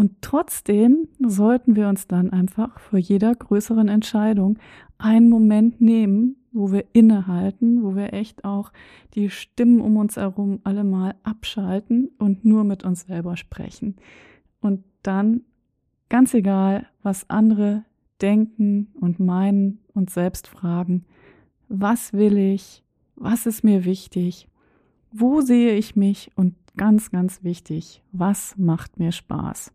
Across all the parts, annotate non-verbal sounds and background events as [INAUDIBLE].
Und trotzdem sollten wir uns dann einfach vor jeder größeren Entscheidung einen Moment nehmen, wo wir innehalten, wo wir echt auch die Stimmen um uns herum alle mal abschalten und nur mit uns selber sprechen. Und dann, ganz egal, was andere denken und meinen und selbst fragen, was will ich, was ist mir wichtig, wo sehe ich mich und ganz, ganz wichtig, was macht mir Spaß.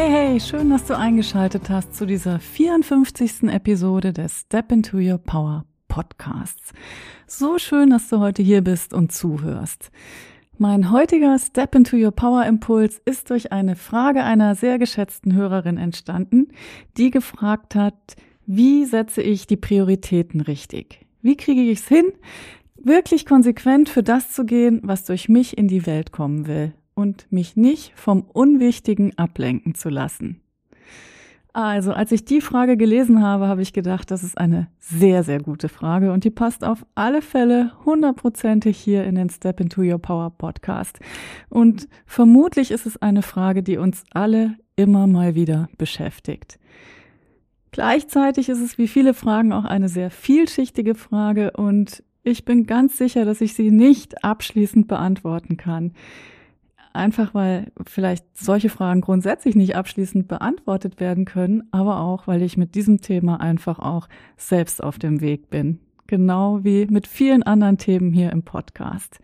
Hey, hey, schön, dass du eingeschaltet hast zu dieser 54. Episode des Step into Your Power Podcasts. So schön, dass du heute hier bist und zuhörst. Mein heutiger Step into Your Power Impuls ist durch eine Frage einer sehr geschätzten Hörerin entstanden, die gefragt hat, wie setze ich die Prioritäten richtig? Wie kriege ich es hin, wirklich konsequent für das zu gehen, was durch mich in die Welt kommen will? Und mich nicht vom Unwichtigen ablenken zu lassen? Also, als ich die Frage gelesen habe, habe ich gedacht, das ist eine sehr, sehr gute Frage und die passt auf alle Fälle hundertprozentig hier in den Step into Your Power Podcast. Und vermutlich ist es eine Frage, die uns alle immer mal wieder beschäftigt. Gleichzeitig ist es wie viele Fragen auch eine sehr vielschichtige Frage und ich bin ganz sicher, dass ich sie nicht abschließend beantworten kann. Einfach weil vielleicht solche Fragen grundsätzlich nicht abschließend beantwortet werden können, aber auch, weil ich mit diesem Thema einfach auch selbst auf dem Weg bin. Genau wie mit vielen anderen Themen hier im Podcast.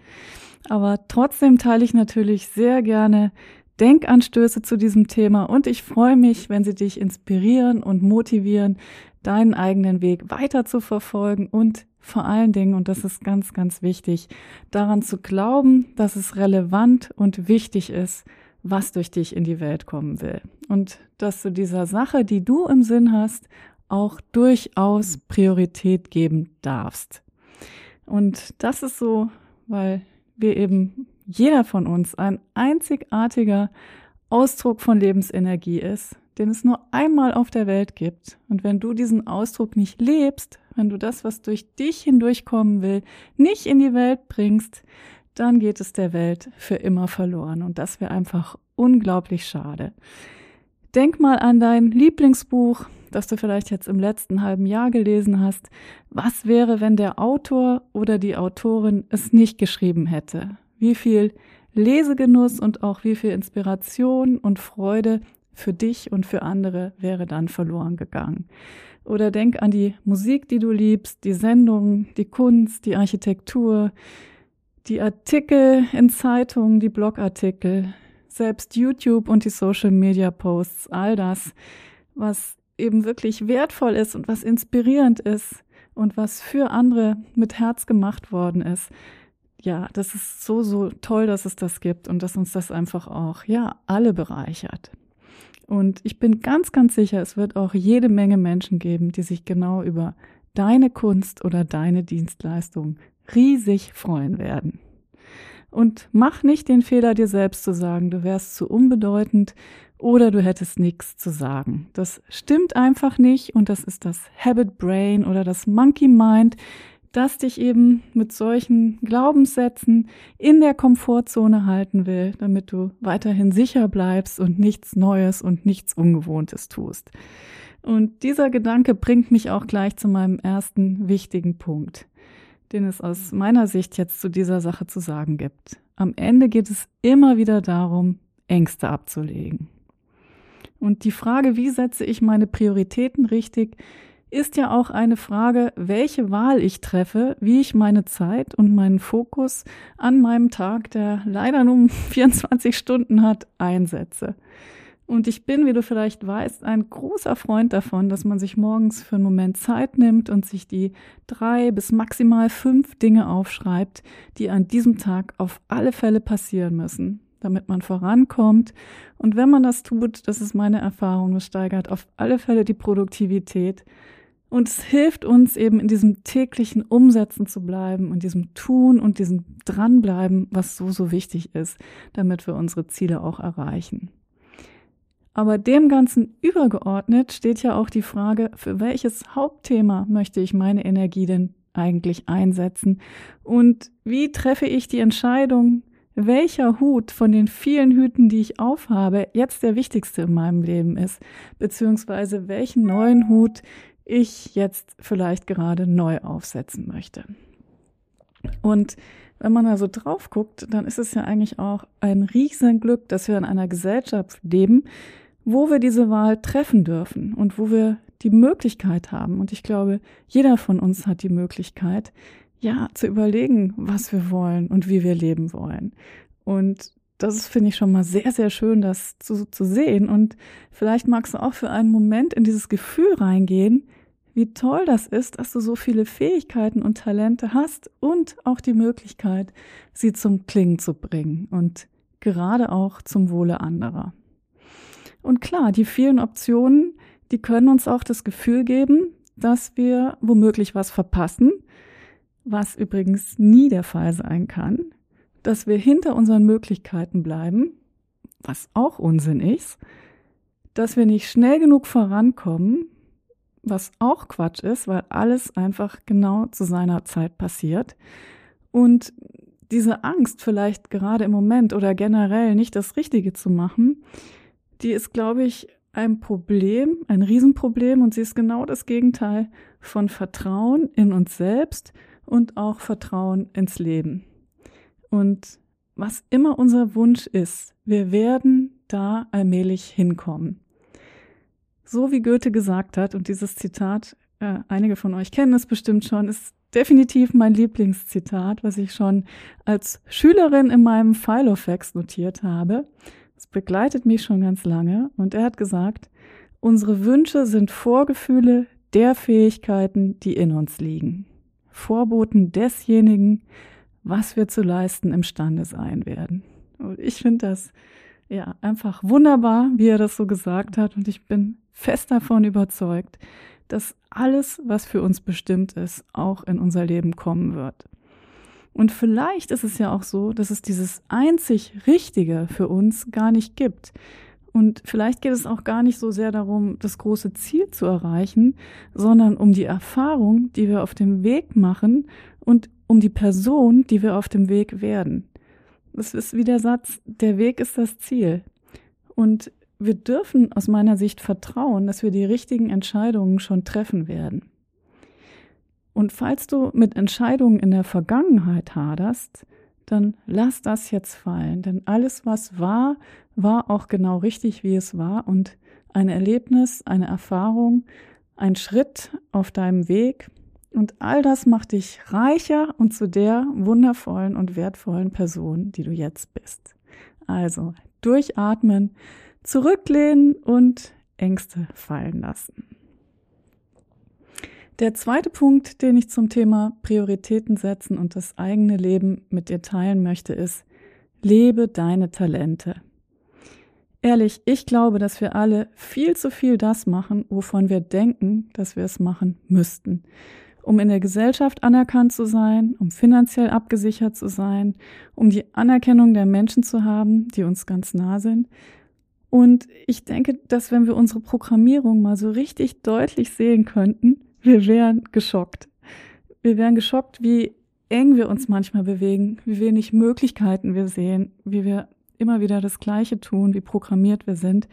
Aber trotzdem teile ich natürlich sehr gerne Denkanstöße zu diesem Thema und ich freue mich, wenn sie dich inspirieren und motivieren, deinen eigenen Weg weiter zu verfolgen und vor allen Dingen, und das ist ganz, ganz wichtig, daran zu glauben, dass es relevant und wichtig ist, was durch dich in die Welt kommen will. Und dass du dieser Sache, die du im Sinn hast, auch durchaus Priorität geben darfst. Und das ist so, weil wir eben jeder von uns ein einzigartiger Ausdruck von Lebensenergie ist, den es nur einmal auf der Welt gibt. Und wenn du diesen Ausdruck nicht lebst, wenn du das, was durch dich hindurchkommen will, nicht in die Welt bringst, dann geht es der Welt für immer verloren. Und das wäre einfach unglaublich schade. Denk mal an dein Lieblingsbuch, das du vielleicht jetzt im letzten halben Jahr gelesen hast. Was wäre, wenn der Autor oder die Autorin es nicht geschrieben hätte? Wie viel Lesegenuss und auch wie viel Inspiration und Freude für dich und für andere wäre dann verloren gegangen. Oder denk an die Musik, die du liebst, die Sendungen, die Kunst, die Architektur, die Artikel in Zeitungen, die Blogartikel, selbst YouTube und die Social Media Posts, all das, was eben wirklich wertvoll ist und was inspirierend ist und was für andere mit Herz gemacht worden ist. Ja, das ist so, so toll, dass es das gibt und dass uns das einfach auch, ja, alle bereichert. Und ich bin ganz, ganz sicher, es wird auch jede Menge Menschen geben, die sich genau über deine Kunst oder deine Dienstleistung riesig freuen werden. Und mach nicht den Fehler, dir selbst zu sagen, du wärst zu unbedeutend oder du hättest nichts zu sagen. Das stimmt einfach nicht und das ist das Habit Brain oder das Monkey Mind, das dich eben mit solchen Glaubenssätzen in der Komfortzone halten will, damit du weiterhin sicher bleibst und nichts Neues und nichts Ungewohntes tust. Und dieser Gedanke bringt mich auch gleich zu meinem ersten wichtigen Punkt, den es aus meiner Sicht jetzt zu dieser Sache zu sagen gibt. Am Ende geht es immer wieder darum, Ängste abzulegen. Und die Frage, wie setze ich meine Prioritäten richtig, ist ja auch eine Frage, welche Wahl ich treffe, wie ich meine Zeit und meinen Fokus an meinem Tag, der leider nur [LAUGHS] 24 Stunden hat, einsetze. Und ich bin, wie du vielleicht weißt, ein großer Freund davon, dass man sich morgens für einen Moment Zeit nimmt und sich die drei bis maximal fünf Dinge aufschreibt, die an diesem Tag auf alle Fälle passieren müssen damit man vorankommt. Und wenn man das tut, das ist meine Erfahrung, es steigert auf alle Fälle die Produktivität. Und es hilft uns eben in diesem täglichen Umsetzen zu bleiben und diesem Tun und diesem Dranbleiben, was so, so wichtig ist, damit wir unsere Ziele auch erreichen. Aber dem Ganzen übergeordnet steht ja auch die Frage, für welches Hauptthema möchte ich meine Energie denn eigentlich einsetzen? Und wie treffe ich die Entscheidung, welcher Hut von den vielen Hüten, die ich aufhabe, jetzt der wichtigste in meinem Leben ist, beziehungsweise welchen neuen Hut ich jetzt vielleicht gerade neu aufsetzen möchte. Und wenn man da so drauf guckt, dann ist es ja eigentlich auch ein Riesenglück, dass wir in einer Gesellschaft leben, wo wir diese Wahl treffen dürfen und wo wir die Möglichkeit haben. Und ich glaube, jeder von uns hat die Möglichkeit, ja, zu überlegen, was wir wollen und wie wir leben wollen. Und das finde ich schon mal sehr, sehr schön, das zu, zu sehen. Und vielleicht magst du auch für einen Moment in dieses Gefühl reingehen, wie toll das ist, dass du so viele Fähigkeiten und Talente hast und auch die Möglichkeit, sie zum Klingen zu bringen und gerade auch zum Wohle anderer. Und klar, die vielen Optionen, die können uns auch das Gefühl geben, dass wir womöglich was verpassen, was übrigens nie der Fall sein kann, dass wir hinter unseren Möglichkeiten bleiben, was auch Unsinn ist, dass wir nicht schnell genug vorankommen, was auch Quatsch ist, weil alles einfach genau zu seiner Zeit passiert. Und diese Angst, vielleicht gerade im Moment oder generell nicht das Richtige zu machen, die ist, glaube ich, ein Problem, ein Riesenproblem und sie ist genau das Gegenteil von Vertrauen in uns selbst und auch Vertrauen ins Leben. Und was immer unser Wunsch ist, wir werden da allmählich hinkommen. So wie Goethe gesagt hat, und dieses Zitat, äh, einige von euch kennen es bestimmt schon, ist definitiv mein Lieblingszitat, was ich schon als Schülerin in meinem Filofax notiert habe. Es begleitet mich schon ganz lange und er hat gesagt, unsere Wünsche sind Vorgefühle der Fähigkeiten, die in uns liegen. Vorboten desjenigen, was wir zu leisten imstande sein werden. Und ich finde das ja einfach wunderbar, wie er das so gesagt hat und ich bin fest davon überzeugt, dass alles, was für uns bestimmt ist, auch in unser Leben kommen wird. Und vielleicht ist es ja auch so, dass es dieses einzig Richtige für uns gar nicht gibt. Und vielleicht geht es auch gar nicht so sehr darum, das große Ziel zu erreichen, sondern um die Erfahrung, die wir auf dem Weg machen und um die Person, die wir auf dem Weg werden. Das ist wie der Satz, der Weg ist das Ziel. Und wir dürfen aus meiner Sicht vertrauen, dass wir die richtigen Entscheidungen schon treffen werden. Und falls du mit Entscheidungen in der Vergangenheit haderst, dann lass das jetzt fallen. Denn alles, was war, war auch genau richtig, wie es war. Und ein Erlebnis, eine Erfahrung, ein Schritt auf deinem Weg. Und all das macht dich reicher und zu der wundervollen und wertvollen Person, die du jetzt bist. Also durchatmen, zurücklehnen und Ängste fallen lassen. Der zweite Punkt, den ich zum Thema Prioritäten setzen und das eigene Leben mit dir teilen möchte, ist, lebe deine Talente. Ehrlich, ich glaube, dass wir alle viel zu viel das machen, wovon wir denken, dass wir es machen müssten. Um in der Gesellschaft anerkannt zu sein, um finanziell abgesichert zu sein, um die Anerkennung der Menschen zu haben, die uns ganz nah sind. Und ich denke, dass wenn wir unsere Programmierung mal so richtig deutlich sehen könnten, wir wären geschockt. Wir wären geschockt, wie eng wir uns manchmal bewegen, wie wenig Möglichkeiten wir sehen, wie wir immer wieder das Gleiche tun, wie programmiert wir sind.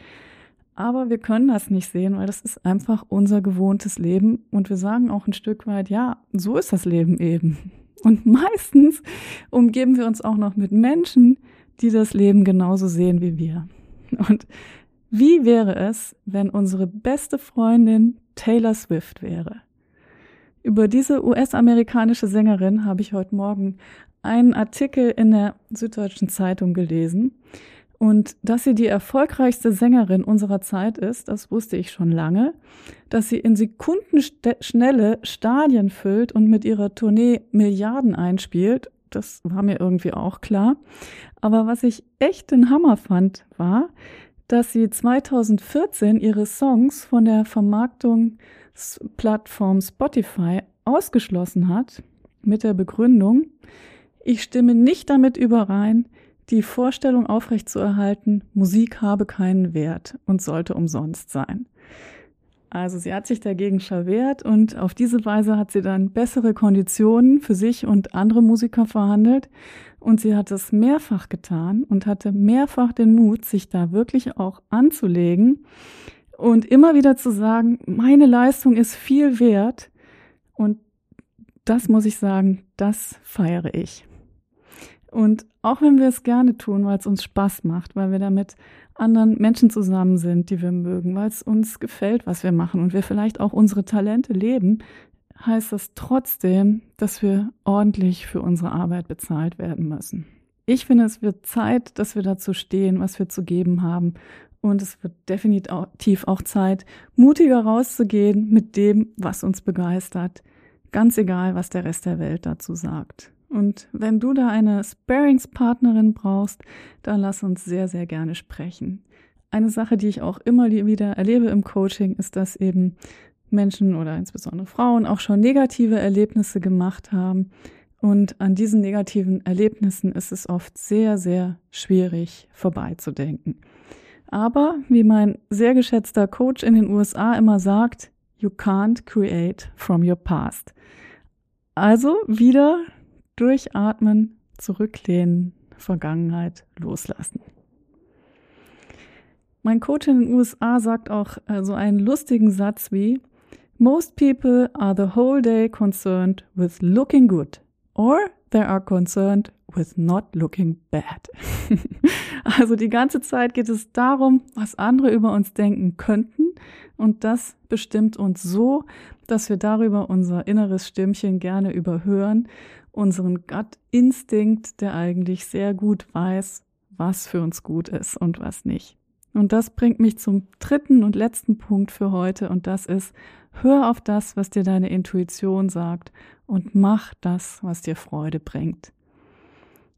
Aber wir können das nicht sehen, weil das ist einfach unser gewohntes Leben. Und wir sagen auch ein Stück weit, ja, so ist das Leben eben. Und meistens umgeben wir uns auch noch mit Menschen, die das Leben genauso sehen wie wir. Und wie wäre es, wenn unsere beste Freundin Taylor Swift wäre? Über diese US-amerikanische Sängerin habe ich heute Morgen einen Artikel in der Süddeutschen Zeitung gelesen. Und dass sie die erfolgreichste Sängerin unserer Zeit ist, das wusste ich schon lange. Dass sie in Sekundenschnelle Stadien füllt und mit ihrer Tournee Milliarden einspielt, Das war mir irgendwie auch klar. Aber was ich echt den Hammer fand, war, dass sie 2014 ihre Songs von der Vermarktungsplattform Spotify ausgeschlossen hat mit der Begründung, ich stimme nicht damit überein, die Vorstellung aufrechtzuerhalten, Musik habe keinen Wert und sollte umsonst sein. Also sie hat sich dagegen verwehrt und auf diese Weise hat sie dann bessere Konditionen für sich und andere Musiker verhandelt. Und sie hat es mehrfach getan und hatte mehrfach den Mut, sich da wirklich auch anzulegen und immer wieder zu sagen, meine Leistung ist viel wert. Und das muss ich sagen, das feiere ich. Und auch wenn wir es gerne tun, weil es uns Spaß macht, weil wir damit anderen Menschen zusammen sind, die wir mögen, weil es uns gefällt, was wir machen und wir vielleicht auch unsere Talente leben, heißt das trotzdem, dass wir ordentlich für unsere Arbeit bezahlt werden müssen. Ich finde, es wird Zeit, dass wir dazu stehen, was wir zu geben haben. Und es wird definitiv auch Zeit, mutiger rauszugehen mit dem, was uns begeistert. Ganz egal, was der Rest der Welt dazu sagt. Und wenn du da eine Sparingspartnerin brauchst, dann lass uns sehr, sehr gerne sprechen. Eine Sache, die ich auch immer wieder erlebe im Coaching, ist, dass eben Menschen oder insbesondere Frauen auch schon negative Erlebnisse gemacht haben. Und an diesen negativen Erlebnissen ist es oft sehr, sehr schwierig vorbeizudenken. Aber wie mein sehr geschätzter Coach in den USA immer sagt, you can't create from your past. Also wieder Durchatmen, zurücklehnen, Vergangenheit loslassen. Mein Coach in den USA sagt auch äh, so einen lustigen Satz wie Most people are the whole day concerned with looking good or they are concerned with not looking bad. [LAUGHS] also die ganze Zeit geht es darum, was andere über uns denken könnten und das bestimmt uns so, dass wir darüber unser inneres Stimmchen gerne überhören unseren Gut-Instinkt, der eigentlich sehr gut weiß, was für uns gut ist und was nicht. Und das bringt mich zum dritten und letzten Punkt für heute und das ist, hör auf das, was dir deine Intuition sagt und mach das, was dir Freude bringt.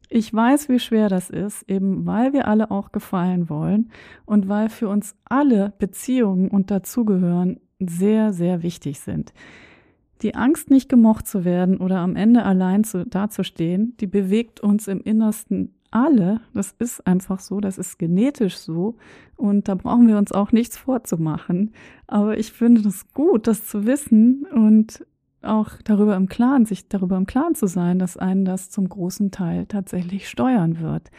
Ich weiß, wie schwer das ist, eben weil wir alle auch gefallen wollen und weil für uns alle Beziehungen und dazugehören sehr, sehr wichtig sind. Die Angst, nicht gemocht zu werden oder am Ende allein zu, dazustehen, die bewegt uns im Innersten alle. Das ist einfach so, das ist genetisch so. Und da brauchen wir uns auch nichts vorzumachen. Aber ich finde das gut, das zu wissen und auch darüber im Klaren, sich darüber im Klaren zu sein, dass einen das zum großen Teil tatsächlich steuern wird.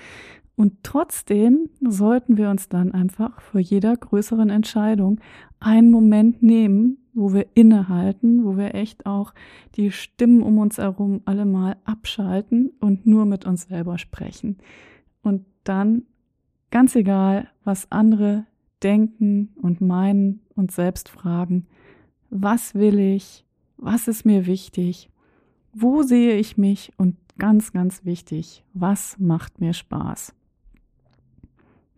Und trotzdem sollten wir uns dann einfach vor jeder größeren Entscheidung einen Moment nehmen, wo wir innehalten, wo wir echt auch die Stimmen um uns herum alle mal abschalten und nur mit uns selber sprechen. Und dann, ganz egal, was andere denken und meinen und selbst fragen, was will ich, was ist mir wichtig, wo sehe ich mich und ganz, ganz wichtig, was macht mir Spaß.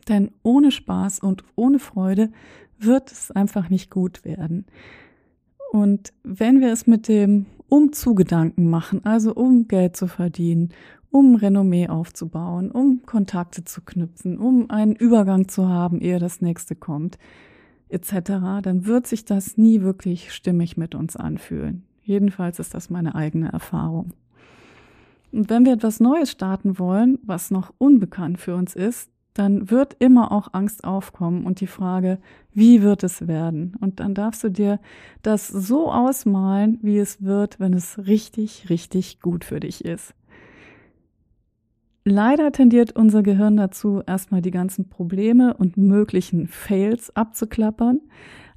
Denn ohne Spaß und ohne Freude wird es einfach nicht gut werden. Und wenn wir es mit dem Umzugedanken machen, also um Geld zu verdienen, um Renommee aufzubauen, um Kontakte zu knüpfen, um einen Übergang zu haben, ehe das nächste kommt, etc., dann wird sich das nie wirklich stimmig mit uns anfühlen. Jedenfalls ist das meine eigene Erfahrung. Und wenn wir etwas Neues starten wollen, was noch unbekannt für uns ist, dann wird immer auch Angst aufkommen und die Frage, wie wird es werden? Und dann darfst du dir das so ausmalen, wie es wird, wenn es richtig, richtig gut für dich ist. Leider tendiert unser Gehirn dazu, erstmal die ganzen Probleme und möglichen Fails abzuklappern.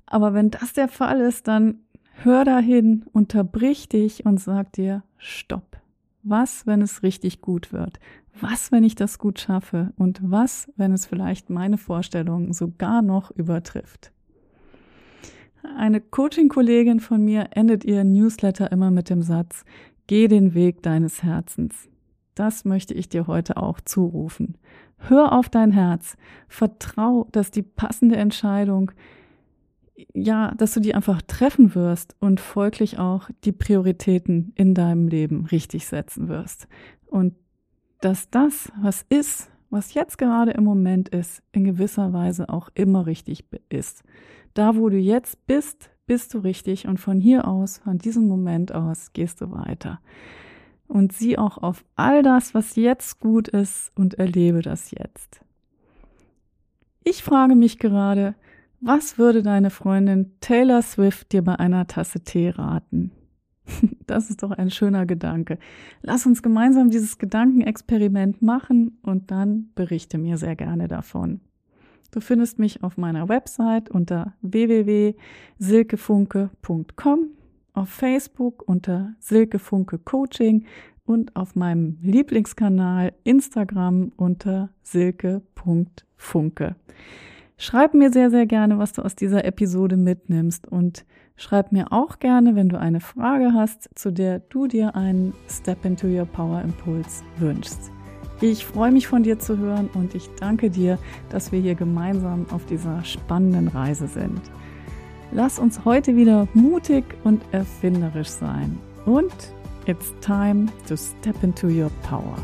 Aber wenn das der Fall ist, dann hör dahin, unterbrich dich und sag dir, stopp. Was, wenn es richtig gut wird? Was, wenn ich das gut schaffe und was, wenn es vielleicht meine Vorstellungen sogar noch übertrifft. Eine Coaching-Kollegin von mir endet ihr Newsletter immer mit dem Satz, geh den Weg deines Herzens. Das möchte ich dir heute auch zurufen. Hör auf dein Herz. Vertrau, dass die passende Entscheidung ja, dass du die einfach treffen wirst und folglich auch die Prioritäten in deinem Leben richtig setzen wirst. Und dass das, was ist, was jetzt gerade im Moment ist, in gewisser Weise auch immer richtig ist. Da, wo du jetzt bist, bist du richtig und von hier aus, von diesem Moment aus, gehst du weiter. Und sieh auch auf all das, was jetzt gut ist und erlebe das jetzt. Ich frage mich gerade, was würde deine Freundin Taylor Swift dir bei einer Tasse Tee raten? [LAUGHS] Das ist doch ein schöner Gedanke. Lass uns gemeinsam dieses Gedankenexperiment machen und dann berichte mir sehr gerne davon. Du findest mich auf meiner Website unter www.silkefunke.com, auf Facebook unter Silkefunke Coaching und auf meinem Lieblingskanal Instagram unter silke.funke. Schreib mir sehr, sehr gerne, was du aus dieser Episode mitnimmst und schreib mir auch gerne, wenn du eine Frage hast, zu der du dir einen Step into Your Power Impuls wünschst. Ich freue mich von dir zu hören und ich danke dir, dass wir hier gemeinsam auf dieser spannenden Reise sind. Lass uns heute wieder mutig und erfinderisch sein. Und it's time to step into your power.